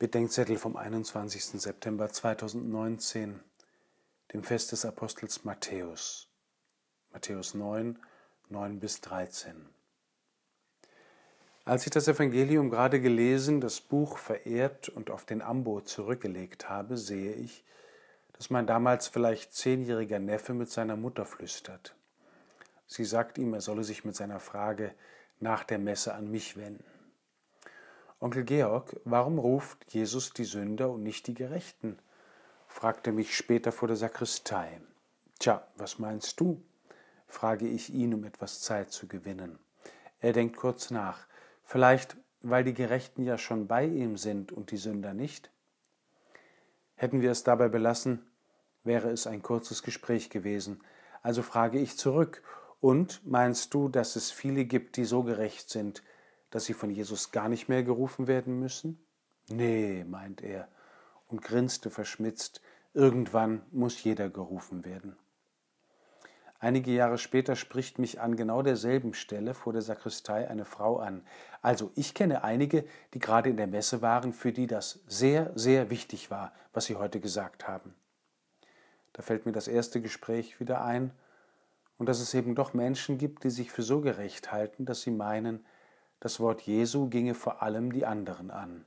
Bedenkzettel vom 21. September 2019, dem Fest des Apostels Matthäus. Matthäus 9, 9 bis 13. Als ich das Evangelium gerade gelesen, das Buch verehrt und auf den Ambo zurückgelegt habe, sehe ich, dass mein damals vielleicht zehnjähriger Neffe mit seiner Mutter flüstert. Sie sagt ihm, er solle sich mit seiner Frage nach der Messe an mich wenden. Onkel Georg, warum ruft Jesus die Sünder und nicht die Gerechten? fragte mich später vor der Sakristei. Tja, was meinst du? frage ich ihn, um etwas Zeit zu gewinnen. Er denkt kurz nach. Vielleicht, weil die Gerechten ja schon bei ihm sind und die Sünder nicht? Hätten wir es dabei belassen, wäre es ein kurzes Gespräch gewesen. Also frage ich zurück, und meinst du, dass es viele gibt, die so gerecht sind, dass sie von Jesus gar nicht mehr gerufen werden müssen? Nee, meint er und grinste verschmitzt, irgendwann muss jeder gerufen werden. Einige Jahre später spricht mich an genau derselben Stelle vor der Sakristei eine Frau an. Also ich kenne einige, die gerade in der Messe waren, für die das sehr, sehr wichtig war, was sie heute gesagt haben. Da fällt mir das erste Gespräch wieder ein und dass es eben doch Menschen gibt, die sich für so gerecht halten, dass sie meinen, das Wort Jesu ginge vor allem die anderen an.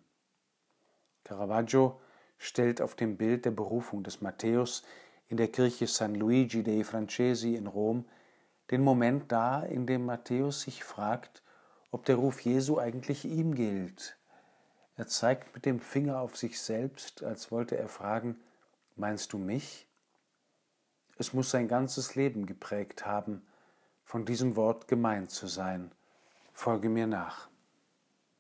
Caravaggio stellt auf dem Bild der Berufung des Matthäus in der Kirche San Luigi dei Francesi in Rom den Moment dar, in dem Matthäus sich fragt, ob der Ruf Jesu eigentlich ihm gilt. Er zeigt mit dem Finger auf sich selbst, als wollte er fragen, meinst du mich? Es muss sein ganzes Leben geprägt haben, von diesem Wort gemeint zu sein. Folge mir nach.